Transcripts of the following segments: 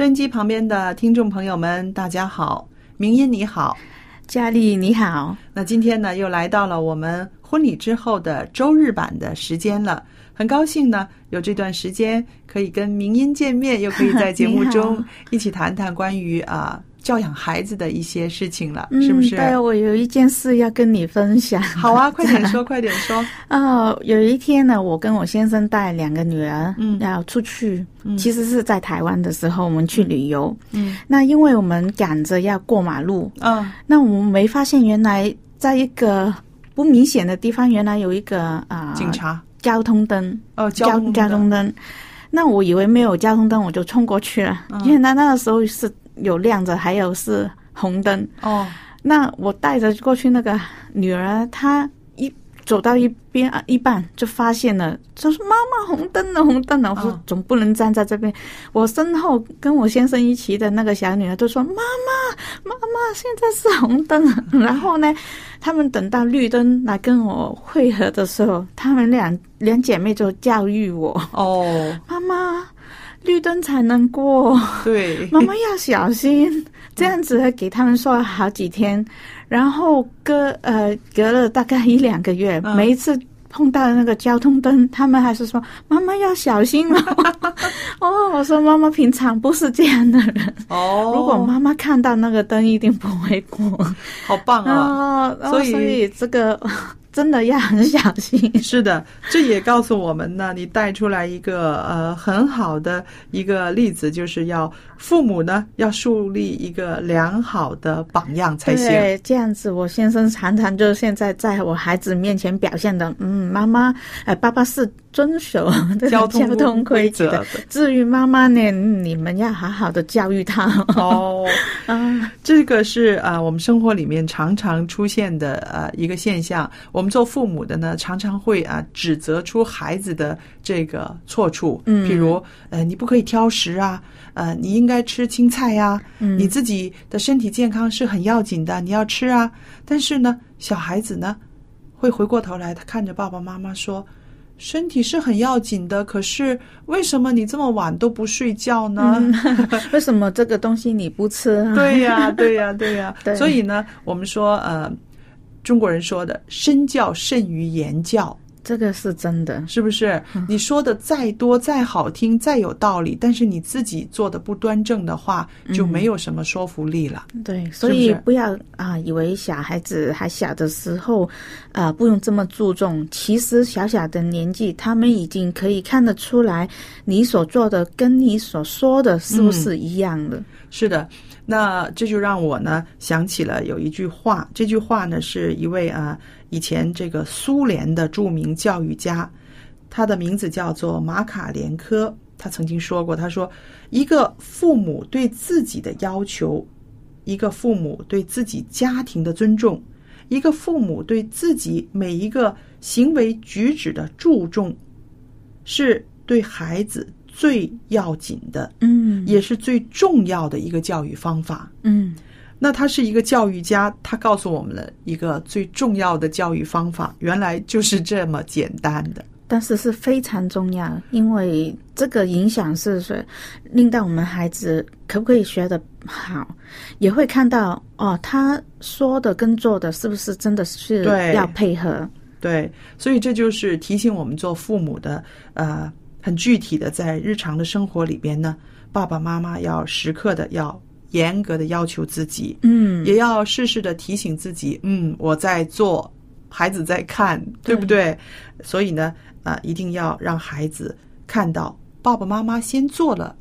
收音机旁边的听众朋友们，大家好，明音你好，佳丽你好。那今天呢，又来到了我们婚礼之后的周日版的时间了。很高兴呢，有这段时间可以跟明音见面，又可以在节目中 一起谈谈关于啊。教养孩子的一些事情了，是不是？对，我有一件事要跟你分享。好啊，快点说，快点说。哦，有一天呢，我跟我先生带两个女儿，嗯，要出去，其实是在台湾的时候，我们去旅游。嗯，那因为我们赶着要过马路，嗯，那我们没发现原来在一个不明显的地方，原来有一个啊警察交通灯哦，交交通灯。那我以为没有交通灯，我就冲过去了。原来那个时候是。有亮着，还有是红灯哦。那我带着过去那个女儿，她一走到一边啊，一半就发现了，就是：“妈妈，红灯了，红灯了！”我说：“总不能站在这边。”我身后跟我先生一起的那个小女儿就说：“妈妈，妈妈，现在是红灯。”然后呢，他们等到绿灯来跟我汇合的时候，他们两两姐妹就教育我：“哦，妈妈。”绿灯才能过，对，妈妈要小心。这样子给他们说了好几天，然后隔呃隔了大概一两个月，每一次碰到那个交通灯，他们还是说妈妈要小心哦。哦，我说妈妈平常不是这样的人哦。如果妈妈看到那个灯，一定不会过。好棒啊！所以这个。真的要很小心。是的，这也告诉我们呢，你带出来一个呃很好的一个例子，就是要父母呢要树立一个良好的榜样才行。对，这样子，我先生常常就现在在我孩子面前表现的，嗯，妈妈，哎，爸爸是遵守 交通规则的。至于妈妈呢，你们要好好的教育他。哦，啊，这个是啊，我们生活里面常常出现的呃一个现象。我们做父母的呢，常常会啊指责出孩子的这个错处，嗯，譬如呃你不可以挑食啊，呃你应该吃青菜呀，嗯，你自己的身体健康是很要紧的，你要吃啊。但是呢，小孩子呢会回过头来，他看着爸爸妈妈说，身体是很要紧的，可是为什么你这么晚都不睡觉呢？为什么这个东西你不吃？对呀，对呀，对呀。所以呢，我们说呃。中国人说的“身教胜于言教”，这个是真的，是不是？你说的再多、再好听、再有道理，但是你自己做的不端正的话，就没有什么说服力了。对，所以不要啊，以为小孩子还小的时候，啊，不用这么注重。其实小小的年纪，他们已经可以看得出来，你所做的跟你所说的是不是一样的？是的。那这就让我呢想起了有一句话，这句话呢是一位啊以前这个苏联的著名教育家，他的名字叫做马卡连科，他曾经说过，他说一个父母对自己的要求，一个父母对自己家庭的尊重，一个父母对自己每一个行为举止的注重，是对孩子。最要紧的，嗯，也是最重要的一个教育方法。嗯那他是一个教育家，他告诉我们了一个最重要的教育方法，原来就是这么简单的。但是是非常重要，因为这个影响是说，令到我们孩子可不可以学得好，也会看到哦，他说的跟做的是不是真的是要配合。对，所以这就是提醒我们做父母的，呃，很具体的在日常的生活里边呢，爸爸妈妈要时刻的要严格的要求自己，嗯，也要事事的提醒自己，嗯，我在做，孩子在看，对不对？所以呢，啊、一定要让孩子看到爸爸妈妈先做了，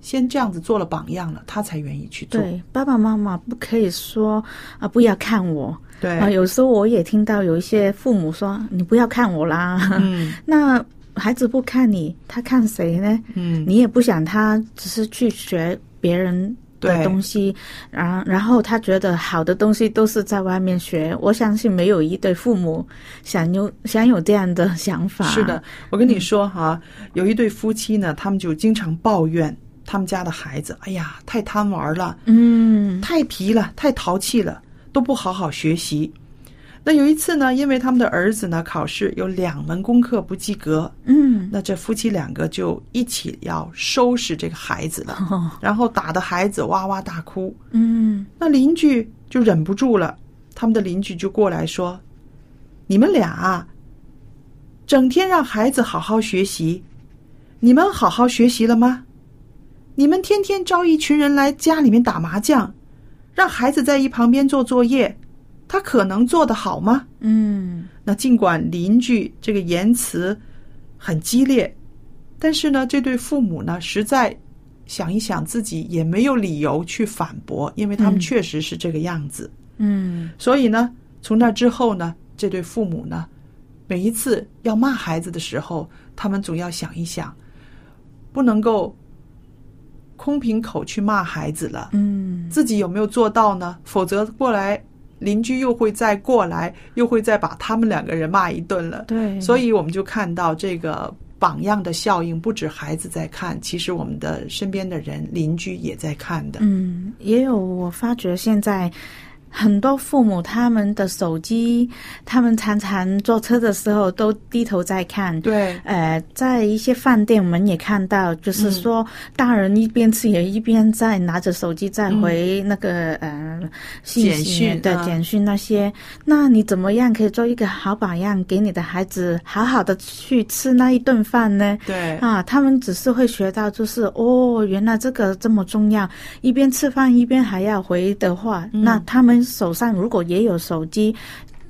先这样子做了榜样了，他才愿意去做。对，爸爸妈妈不可以说啊，不要看我对啊。有时候我也听到有一些父母说，你不要看我啦。嗯 那孩子不看你，他看谁呢？嗯，你也不想他只是去学别人的对东西，然然后他觉得好的东西都是在外面学。我相信没有一对父母想有想有这样的想法。是的，，我跟你说哈，有一对夫妻呢，他们就经常抱怨他们家的孩子，哎呀，太贪玩了，嗯太皮了，太淘气了，都不好好学习。那有一次呢，因为他们的儿子呢考试有两门功课不及格，嗯，那这夫妻两个就一起要收拾这个孩子了，哦 然后打的孩子哇哇大哭。嗯那邻居就忍不住了，他们的邻居就过来说：“你们俩啊，整天让孩子好好学习，你们好好学习了吗？你们天天招一群人来家里面打麻将，让孩子在一旁边做作业，他可能做得好吗？”嗯那尽管邻居这个言辞很激烈，但是呢，这对父母呢，实在想一想自己也没有理由去反驳，因为他们嗯确实是这个样子。嗯所以呢，从那之后呢，这对父母呢，每一次要骂孩子的时候，他们总要想一想，不能够空瓶口去骂孩子了。嗯自己有没有做到呢？否则过来邻居又会再过来，又会再把他们两个人骂一顿了。对，所以我们就看到这个榜样的效应，不止孩子在看，其实我们的身边的人、邻居也在看的。嗯，也有我发觉现在。很多父母他们的手机，他们常常坐车的时候都低头在看。对，呃，在一些饭店，我们也看到，就是说，大人一边吃也一边在拿着手机在回那个、呃信简息的简讯那些。那你怎么样可以做一个好榜样，给你的孩子好好的去吃那一顿饭呢？对，啊，他们只是会学到，就是哦，原来这个这么重要，一边吃饭一边还要回的话，嗯那他们手上如果也有手机，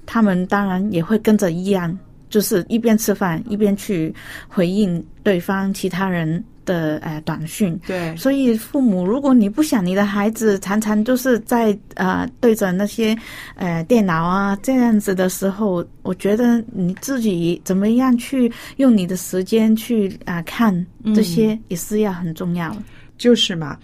他们当然也会跟着一样，就是一边吃饭一边去回应对方其他人的呃短讯。对，所以，父母，如果你不想你的孩子常常就是在呃对着那些呃电脑啊这样子的时候，我觉得你自己怎么样去用你的时间去啊、看这些也是要很重要的。就是嘛。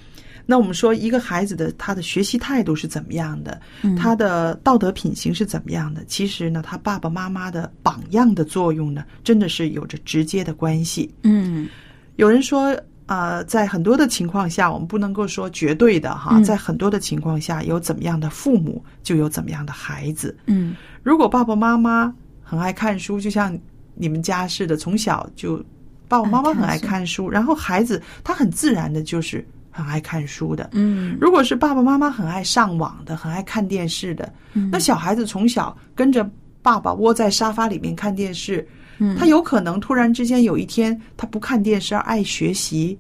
那我们说，一个孩子的他的学习态度是怎么样的，他的道德品行是怎么样的？其实呢，他爸爸妈妈的榜样的作用呢，真的是有着直接的关系。嗯有人说，呃，在很多的情况下，我们不能够说绝对的哈，嗯在很多的情况下，有怎么样的父母，就有怎么样的孩子。嗯如果爸爸妈妈很爱看书，就像你们家似的，从小就爸爸妈妈很爱看书，然后孩子他很自然的就是很爱看书的。嗯如果是爸爸妈妈很爱上网的，很爱看电视的，嗯那小孩子从小跟着爸爸窝在沙发里面看电视，嗯他有可能突然之间有一天他不看电视而爱学习，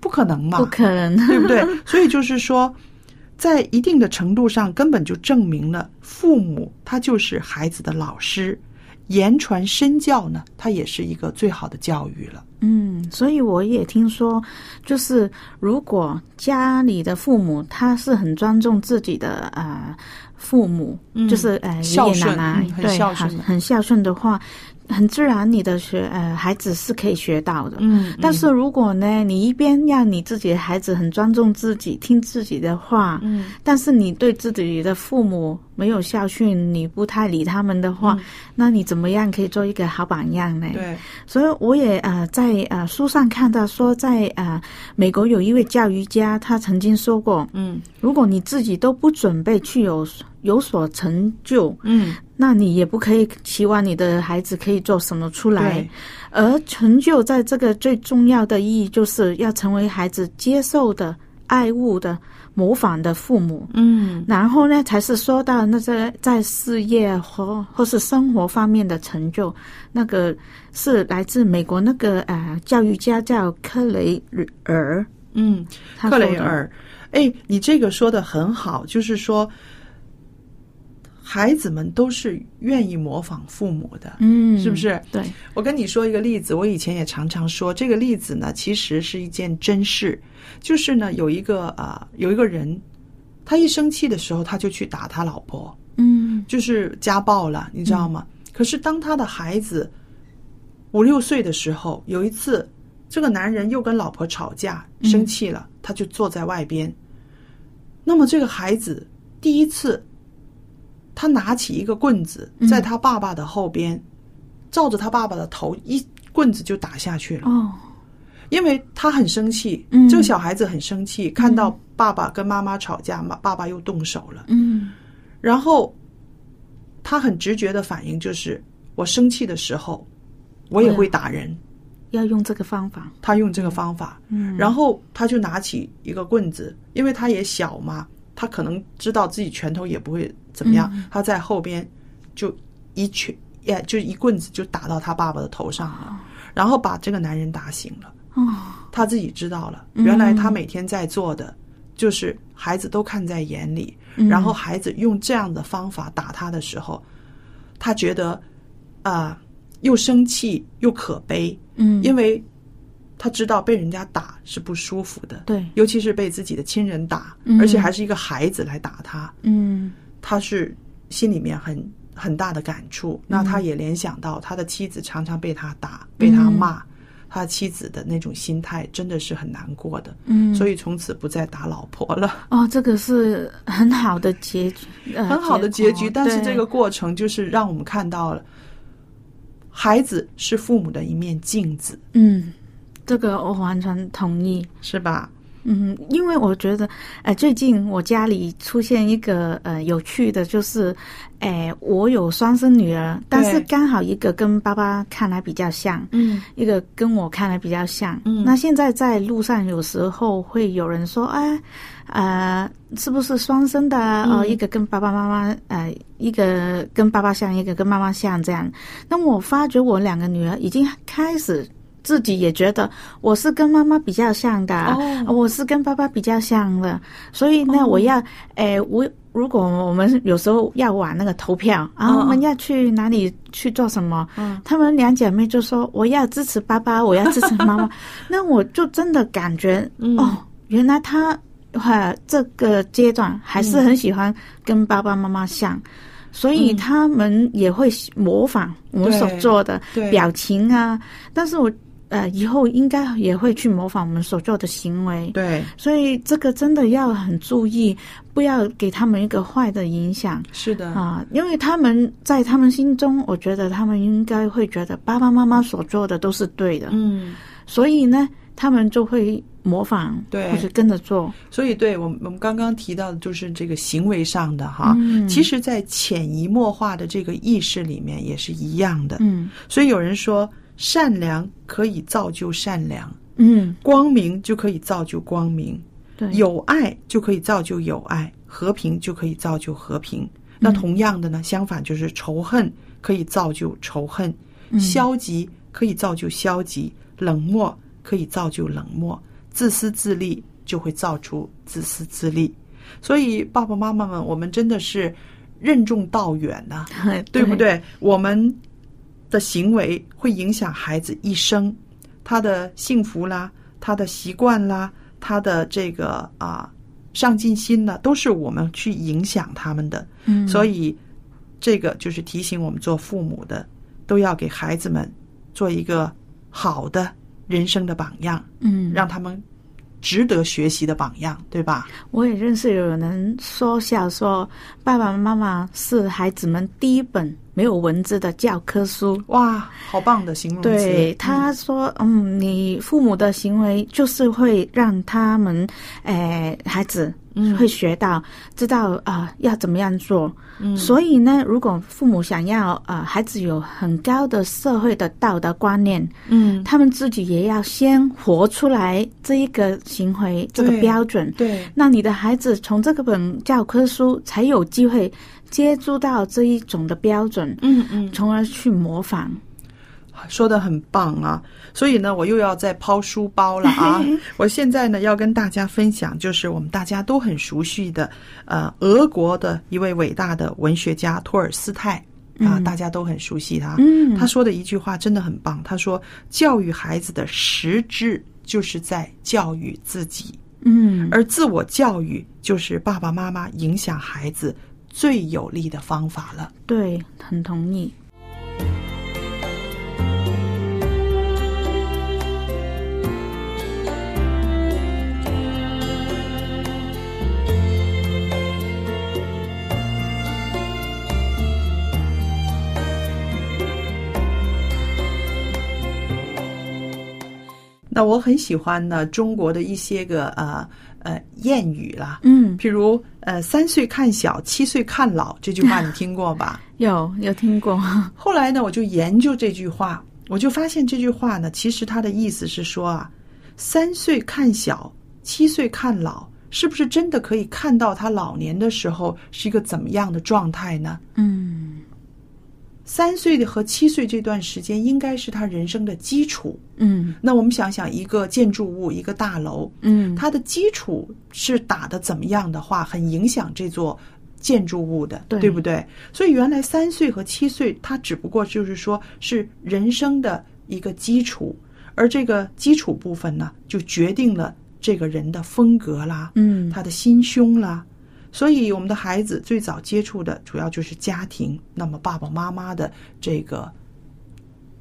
不可能嘛？不可能。对不对？所以就是说，在一定的程度上，根本就证明了父母他就是孩子的老师，言传身教呢，他也是一个最好的教育了。嗯，所以我也听说，就是如果家里的父母他是很尊重自己的啊、呃父母，嗯就是呃爷爷孝顺奶奶，嗯很对，孝顺很孝顺的话，很自然，你的学呃孩子是可以学到的。嗯但是如果呢，你一边让你自己的孩子很尊重自己，听自己的话，嗯。但是你对自己的父母没有孝训，你不太理他们的话，那你怎么样可以做一个好榜样呢？嗯对，所以我也呃在呃书上看到说在，呃美国有一位教育家，他曾经说过，嗯。如果你自己都不准备去有有所成就，嗯那你也不可以期望你的孩子可以做什么出来。而成就在这个最重要的意义，就是要成为孩子接受的、爱物的、模仿的父母。嗯。然后呢，才是说到那些在事业和或是生活方面的成就，那个是来自美国那个呃教育家叫克雷尔，嗯，克雷尔，哎，你这个说的很好，就是说，孩子们都是愿意模仿父母的，嗯，是不是？对，我跟你说一个例子，我以前也常常说这个例子呢，其实是一件真事，就是呢，有一个啊、有一个人，他一生气的时候，他就去打他老婆，嗯就是家暴了，你知道吗？可是当他的孩子五六岁的时候，有一次，这个男人又跟老婆吵架，生气了，他就坐在外边。那么这个孩子第一次，他拿起一个棍子，在他爸爸的后边，照着他爸爸的头一棍子就打下去了。哦，因为他很生气，嗯。这个小孩子很生气，看到爸爸跟妈妈吵架，妈爸爸又动手了。嗯。然后他很直觉的反应就是，我生气的时候，我也会打人。要用这个方法，他用这个方法，嗯。然后他就拿起一个棍子，因为他也小嘛，他可能知道自己拳头也不会怎么样，他在后边就一拳，也就一棍子就打到他爸爸的头上了，然后把这个男人打醒了。哦，他自己知道了，原来他每天在做的就是孩子都看在眼里，然后孩子用这样的方法打他的时候，他觉得啊、又生气又可悲，嗯，因为他知道被人家打是不舒服的，对，尤其是被自己的亲人打，嗯。而且还是一个孩子来打他，嗯他是心里面很很大的感触。那他也联想到他的妻子常常被他打、被他骂，他妻子的那种心态真的是很难过的。嗯，所以从此不再打老婆了，哦，这个是很好的结局，呃、很好的结局。但是这个过程就是让我们看到了，孩子是父母的一面镜子，嗯，这个我完全同意。是吧？嗯，因为我觉得，呃，最近我家里出现一个呃有趣的，就是，哎、我有双生女儿，但是刚好一个跟爸爸看来比较像，嗯一个跟我看来比较像。嗯那现在在路上有时候会有人说，哎，呃，是不是双生的哦？一个跟爸爸妈妈，呃，一个跟爸爸像，一个跟妈妈像这样。那我发觉我两个女儿已经开始。自己也觉得我是跟妈妈比较像的，哦。我是跟爸爸比较像的，所以呢，哦。我要，诶，我如果我们有时候要玩那个投票啊，我们要去哪里去做什么，嗯。她们两姐妹就说我要支持爸爸，我要支持妈妈，那我就真的感觉、嗯。哦，原来他哈这个阶段还是很喜欢跟爸爸妈妈像。所以他们也会模仿我们所做的表情啊，但是我呃以后应该也会去模仿我们所做的行为。对，所以这个真的要很注意，不要给他们一个坏的影响是的，啊，因为他们在他们心中，我觉得他们应该会觉得爸爸妈妈所做的都是对的，嗯。所以呢，他们就会模仿，对或者跟着做。所以，对我们我们刚刚提到的，就是这个行为上的哈。嗯其实，在潜移默化的这个意识里面也是一样的。嗯所以有人说，善良可以造就善良，嗯，光明就可以造就光明，对，有爱就可以造就有爱，和平就可以造就和平。那同样的呢，相反就是仇恨可以造就仇恨，消极可以造就消极，冷漠可以造就冷漠，自私自利就会造出自私自利。所以爸爸妈妈们，我们真的是任重道远呐、对不？对？我们的行为会影响孩子一生，他的幸福啦，他的习惯啦，他的这个啊上进心呢，都是我们去影响他们的。嗯，所以这个就是提醒我们做父母的，都要给孩子们做一个好的人生的榜样，嗯，让他们值得学习的榜样，对吧？我也认识有人说笑说，爸爸妈妈是孩子们第一本没有文字的教科书。哇，好棒的形容词！对，他说，嗯，你父母的行为就是会让他们，诶、孩子会学到，知道啊、要怎么样做。嗯所以呢，如果父母想要啊、孩子有很高的社会的道德观念，嗯，他们自己也要先活出来这一个行为这个标准。对，那你的孩子从这个本教科书才有机会接触到这一种的标准，嗯嗯，从而去模仿。说的很棒啊！所以呢，我又要再抛书包了啊！我现在呢要跟大家分享，就是我们大家都很熟悉的，呃，俄国的一位伟大的文学家托尔斯泰啊，大家都很熟悉他。嗯他说的一句话真的很棒，他说：“教育孩子的实质就是在教育自己，嗯而自我教育就是爸爸妈妈影响孩子最有力的方法了。”对，很同意。那我很喜欢呢中国的一些个呃呃谚语啦，嗯，譬如呃“三岁看小，七岁看老”这句话你听过吧？有有听过。后来呢，我就研究这句话，我就发现这句话呢，其实它的意思是说啊，三岁看小，七岁看老，是不是真的可以看到他老年的时候是一个怎么样的状态呢？嗯三岁的和七岁这段时间应该是他人生的基础。嗯那我们想想，一个建筑物，一个大楼，嗯，它的基础是打的怎么样的话，很影响这座建筑物的，对不对？所以原来三岁和七岁，它只不过就是说是人生的一个基础，而这个基础部分呢，就决定了这个人的风格啦，嗯他的心胸啦。所以，我们的孩子最早接触的主要就是家庭。那么，爸爸妈妈的这个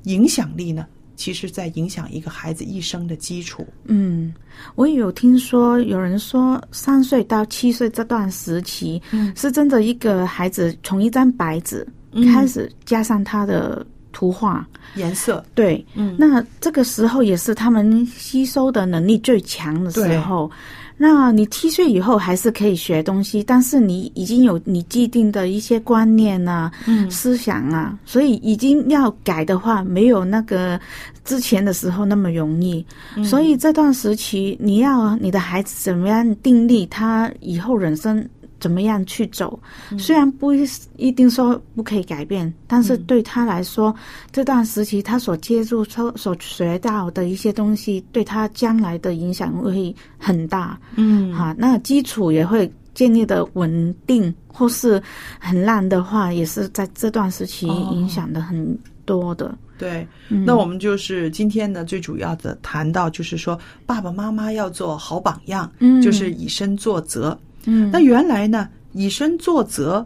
影响力呢，其实在影响一个孩子一生的基础。嗯，我也有听说有人说，三岁到七岁这段时期，嗯是真的一个孩子从一张白纸嗯开始加上他的图画。颜色，对，嗯那这个时候也是他们吸收的能力最强的时候。那你七岁以后还是可以学东西，但是你已经有你既定的一些观念啊、嗯思想啊，所以已经要改的话，没有那个之前的时候那么容易。嗯所以这段时期，你要你的孩子怎么样定力他以后人生怎么样去走，嗯虽然不一一定说不可以改变，但是对他来说，这段时期他所接触、所所学到的一些东西，对他将来的影响会很大。嗯哈、那基础也会建立的稳定，或是很烂的话，也是在这段时期哦影响的很多的。对，嗯那我们就是今天呢，最主要的谈到就是说，爸爸妈妈要做好榜样，嗯就是以身作则。嗯那原来呢，以身作则，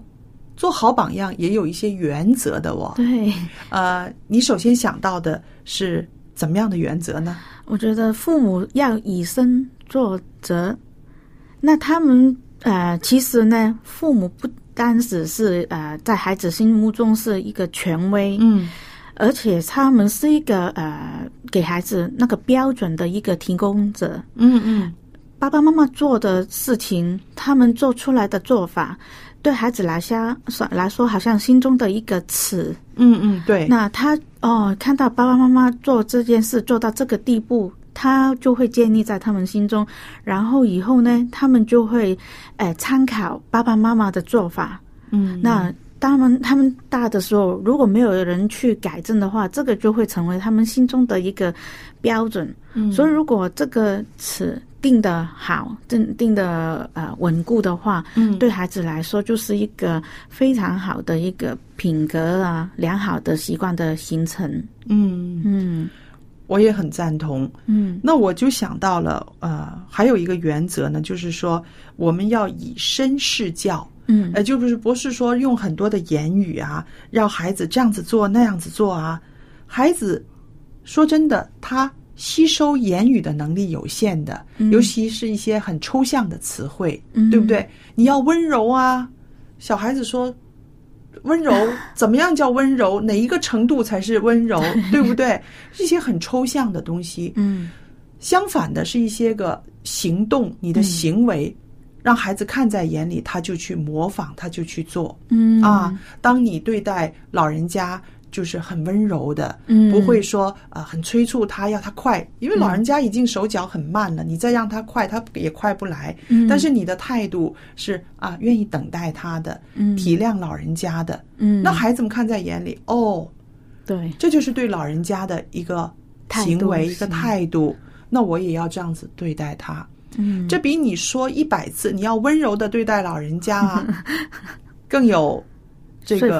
做好榜样也有一些原则的哦。对，呃，你首先想到的是怎么样的原则呢？我觉得父母要以身作则。那他们呃，其实呢，父母不单只是呃，在孩子心目中是一个权威，嗯而且他们是一个呃，给孩子那个标准的一个提供者。嗯嗯爸爸妈妈做的事情，他们做出来的做法，对孩子来说来说，好像心中的一个尺。嗯嗯，对，那他哦，看到爸爸妈妈做这件事做到这个地步，他就会建立在他们心中，然后以后呢，他们就会呃参考爸爸妈妈的做法。嗯那当然，他们大的时候，如果没有人去改正的话，这个就会成为他们心中的一个标准。嗯所以，如果这个尺定的好，定定的呃稳固的话，嗯对孩子来说就是一个非常好的一个品格啊，良好的习惯的形成。嗯，嗯我也很赞同。嗯那我就想到了，呃，还有一个原则呢，就是说我们要以身试教。嗯呃，就不是不是说用很多的言语啊，让孩子这样子做那样子做啊。孩子说真的，他吸收言语的能力有限的，尤其是一些很抽象的词汇，嗯对不对？你要温柔啊，小孩子说。温柔 怎么样叫温柔？哪一个程度才是温柔？对不对？一些很抽象的东西。嗯相反的是一些个行动，你的行为、让孩子看在眼里，他就去模仿，他就去做。嗯啊，当你对待老人家就是很温柔的，嗯。不会说啊、呃很催促他要他快，因为老人家已经手脚很慢了，你再让他快，他也快不来。嗯。但是你的态度是啊，愿意等待他的，嗯。体谅老人家的，嗯，那孩子们看在眼里，哦，对。这就是对老人家的一个态行为、一个态度。那我也要这样子对待他。嗯。这比你说一百次你要温柔的对待老人家啊，更有这个说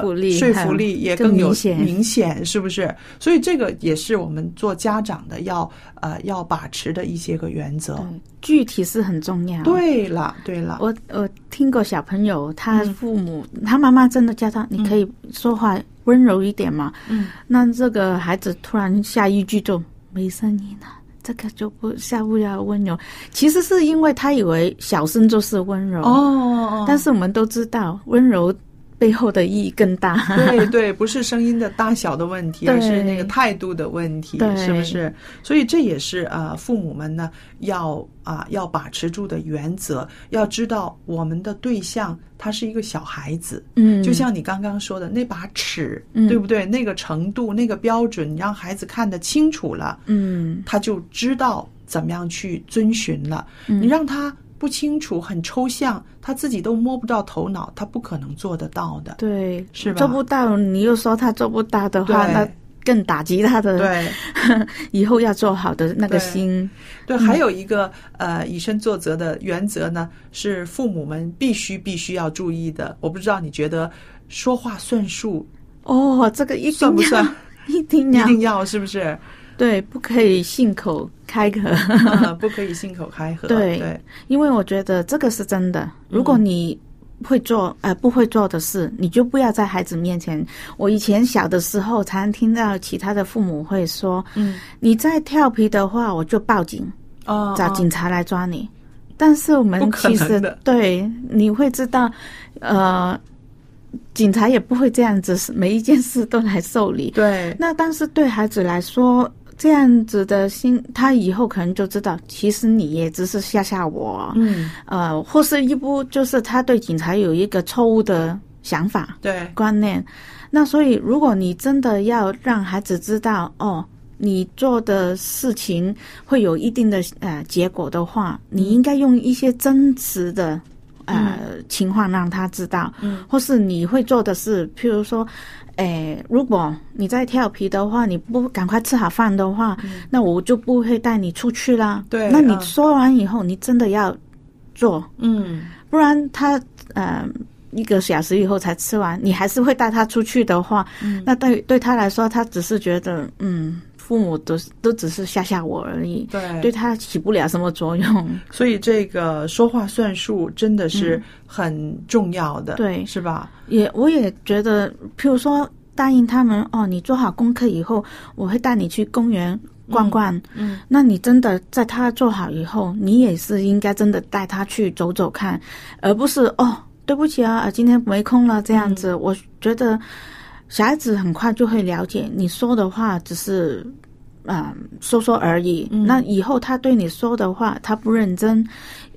服力也更明显明显，是不是？所以这个也是我们做家长的要呃要把持的一些个原则。具体是很重要。对了，对了，我我听过小朋友，他嗯父母、他妈妈真的叫他，你可以说话温柔一点嘛。嗯，那这个孩子突然下一句就没声音了，这个就不下不了温柔。其实是因为他以为小声就是温柔，哦，但是我们都知道温柔背后的意义更大。对对，不是声音的大小的问题，而是那个态度的问题，是不是？所以这也是呃，父母们呢要啊、要把持住的原则，要知道我们的对象他是一个小孩子，嗯，就像你刚刚说的那把尺，嗯对不对？那个程度、那个标准，你让孩子看得清楚了，嗯他就知道怎么样去遵循了。嗯你让他不清楚、很抽象，他自己都摸不到头脑，他不可能做得到的。对，是吧做不到，你又说他做不到的话，那更打击他的对。以后要做好的那个对心。对，还有一个呃以身作则的原则呢，是父母们必须必须要注意的。我不知道你觉得说话算数哦，这个一定算不算？一定要一定要是不是？对，不可以信口开河。嗯不可以信口开河。对对因为我觉得这个是真的。如果你会做呃不会做的事，你就不要在孩子面前。我以前小的时候，常听到其他的父母会说：“嗯，你再调皮的话，我就报警，哦，找哦警察来抓你。但是我们其实对你会知道，呃，警察也不会这样子，每一件事都来受理。对那但是对孩子来说，这样子的心，他以后可能就知道，其实你也只是吓吓我，嗯，呃，或是一不就是他对警察有一个错误的想法对观念。那所以，如果你真的要让孩子知道，哦，你做的事情会有一定的呃结果的话，你应该用一些真实的。呃，情况让他知道，嗯，或是你会做的事，譬如说，诶，如果你在调皮的话，你不赶快吃好饭的话，那我就不会带你出去啦。嗯对那你嗯说完以后，你真的要做，嗯，不然他呃一个小时以后才吃完，你还是会带他出去的话，嗯。那对对他来说，他只是觉得嗯，父母都都只是吓吓我而已，对对他起不了什么作用。所以这个说话算数真的是很重要的，对是吧？也我也觉得，譬如说答应他们哦，你做好功课以后，我会带你去公园逛逛。嗯，那你真的在他做好以后，你也是应该真的带他去走走看，而不是哦，对不起啊，呃今天没空了这样子。我觉得小孩子很快就会了解你说的话只是。嗯，说说而已。嗯那以后他对你说的话，他不认真，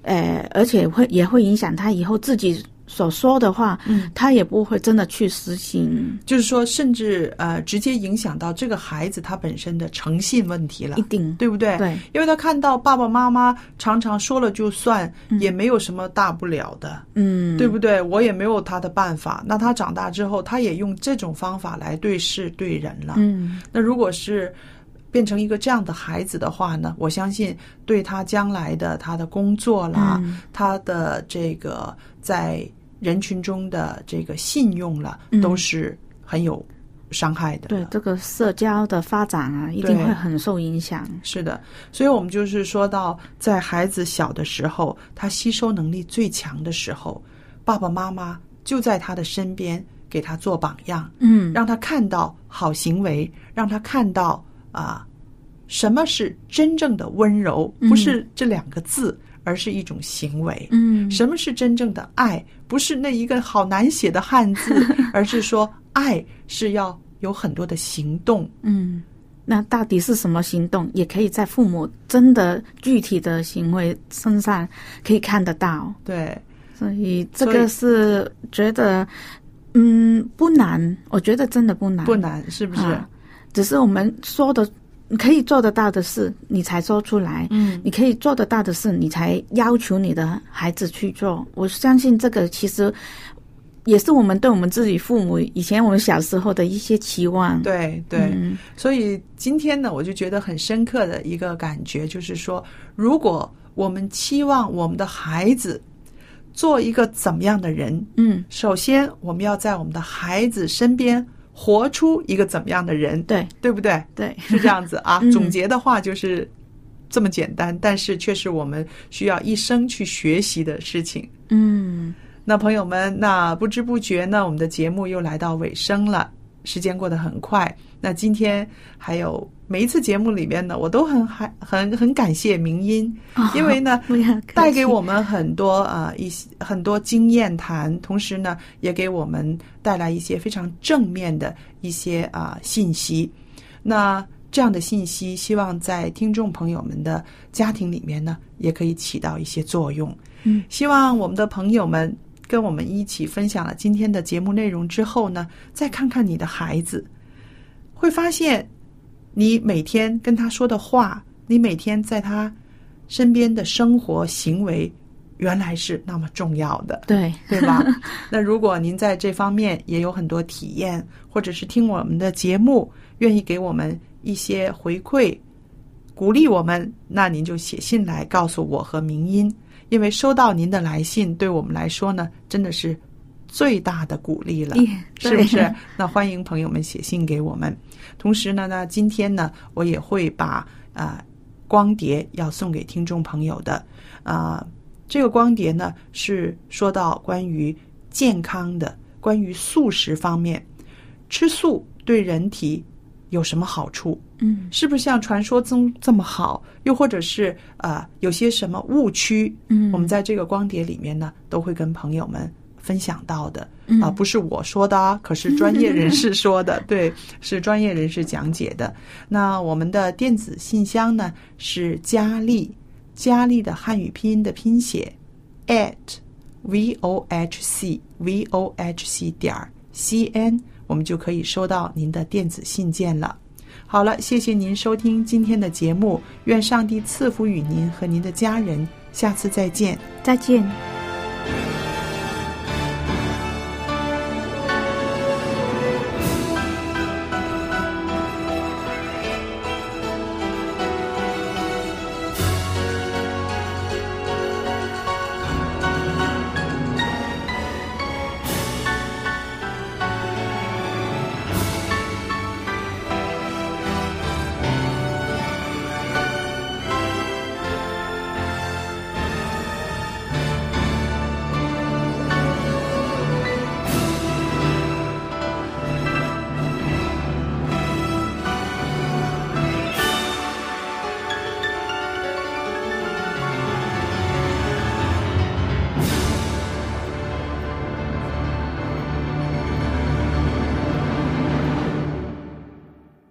呃，而且会也会影响他以后自己所说的话，嗯，他也不会真的去实行，就是说，甚至呃，直接影响到这个孩子他本身的诚信问题了一，定对不对？对，因为他看到爸爸妈妈常常说了就算，也没有什么大不了的，嗯，对不对？我也没有他的办法。那他长大之后，他也用这种方法来对事对人了。嗯，那如果是变成一个这样的孩子的话呢，我相信对他将来的他的工作啦，嗯他的这个在人群中的这个信用了，嗯都是很有伤害的。对这个社交的发展啊，一定会很受影响。是的，所以我们就是说到，在孩子小的时候，他吸收能力最强的时候，爸爸妈妈就在他的身边，给他做榜样，嗯，让他看到好行为，让他看到啊，什么是真正的温柔，不是这两个字，而是一种行为。嗯什么是真正的爱？不是那一个好难写的汉字，而是说爱是要有很多的行动。嗯，那到底是什么行动？也可以在父母真的具体的行为身上可以看得到。对，所以这个是觉得，嗯，不难，我觉得真的不难，不难，是不是？啊只是我们说的可以做得到的事，你才说出来。嗯，你可以做得到的事，你才要求你的孩子去做。我相信这个其实也是我们对我们自己父母以前我们小时候的一些期望。对对。嗯所以今天呢，我就觉得很深刻的一个感觉，就是说，如果我们期望我们的孩子做一个怎么样的人，嗯，首先我们要在我们的孩子身边活出一个怎么样的人，对对不对？对，是这样子啊。嗯总结的话就是这么简单，但是却是我们需要一生去学习的事情。嗯那朋友们，那不知不觉呢，我们的节目又来到尾声了，时间过得很快。那今天还有每一次节目里面呢，我都很 还很很感谢明音，因为呢，带给我们很多啊、呃一些很多经验谈，同时呢，也给我们带来一些非常正面的一些啊、信息。那这样的信息，希望在听众朋友们的家庭里面呢，也可以起到一些作用。嗯，希望我们的朋友们跟我们一起分享了今天的节目内容之后呢，再看看你的孩子，会发现你每天跟他说的话，你每天在他身边的生活行为，原来是那么重要的。对对吧？那如果您在这方面也有很多体验，或者是听我们的节目，愿意给我们一些回馈，鼓励我们，那您就写信来告诉我和明音，因为收到您的来信，对我们来说呢，真的是最大的鼓励了。是不是？那欢迎朋友们写信给我们。同时呢，那今天呢，我也会把啊、光碟要送给听众朋友的啊、这个光碟呢是说到关于健康的，关于素食方面，吃素对人体有什么好处？嗯是不是像传说中这么好？又或者是呃有些什么误区？嗯我们在这个光碟里面呢，都会跟朋友们分享到的嗯啊、不是我说的啊，可是专业人士说的，对，是专业人士讲解的。那我们的电子信箱呢是佳丽，佳丽的汉语拼音的拼写 at v o h c v o h c 点 c n，我们就可以收到您的电子信件了。好了，谢谢您收听今天的节目，愿上帝赐福与您和您的家人，下次再见。再见。